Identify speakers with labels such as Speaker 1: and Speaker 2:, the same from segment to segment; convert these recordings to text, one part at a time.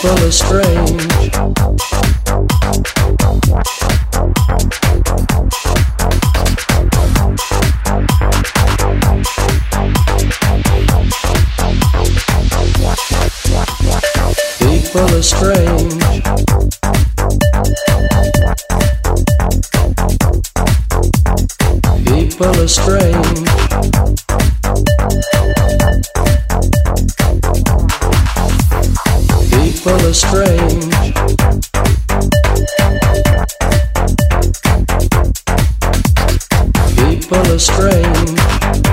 Speaker 1: People are strange. People are strange. People are strange. People are strange. People are strange.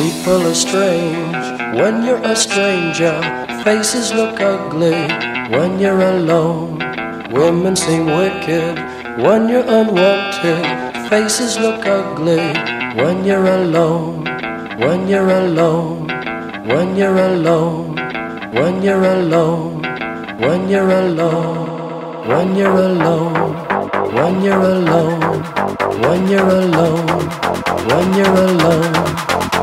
Speaker 1: People are strange when you're a stranger. Faces look ugly when you're alone. Women seem wicked when you're unwanted. Faces look ugly when you're alone. When you're alone. When you're alone. When you're alone. When you're alone. When you're alone. When you're alone. When you're alone. When you're alone.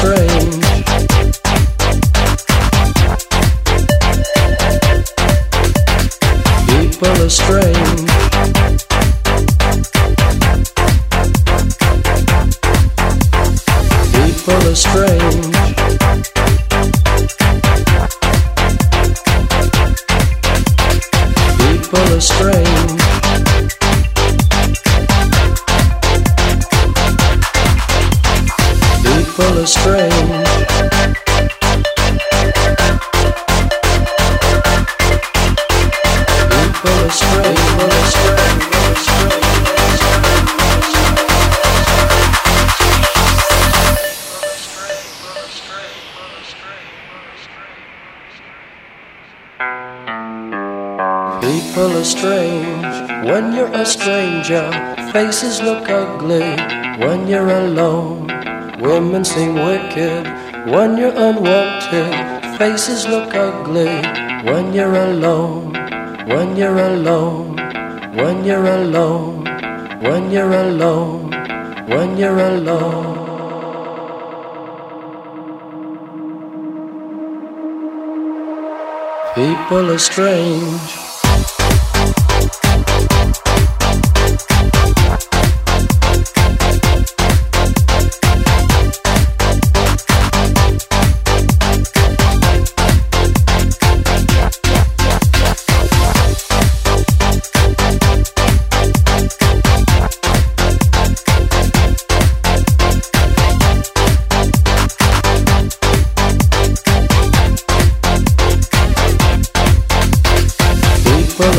Speaker 1: strange. People are strange. People are strange. Strange. People. People People are strange when you're a stranger. Faces look ugly when you're alone. Women seem wicked when you're unwanted. Faces look ugly when you're alone. When you're alone. When you're alone. When you're alone. When you're alone. People are strange.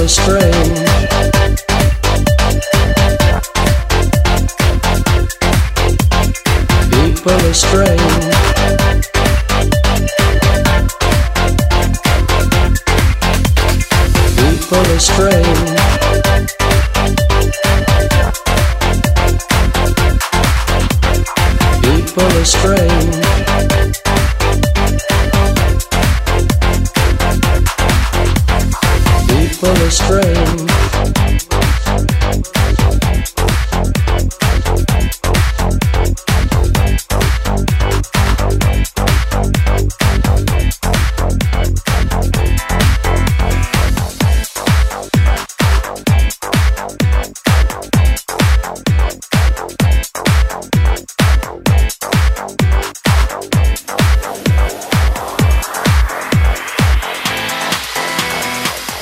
Speaker 1: the spring. people astray. People astray. People astray. spring.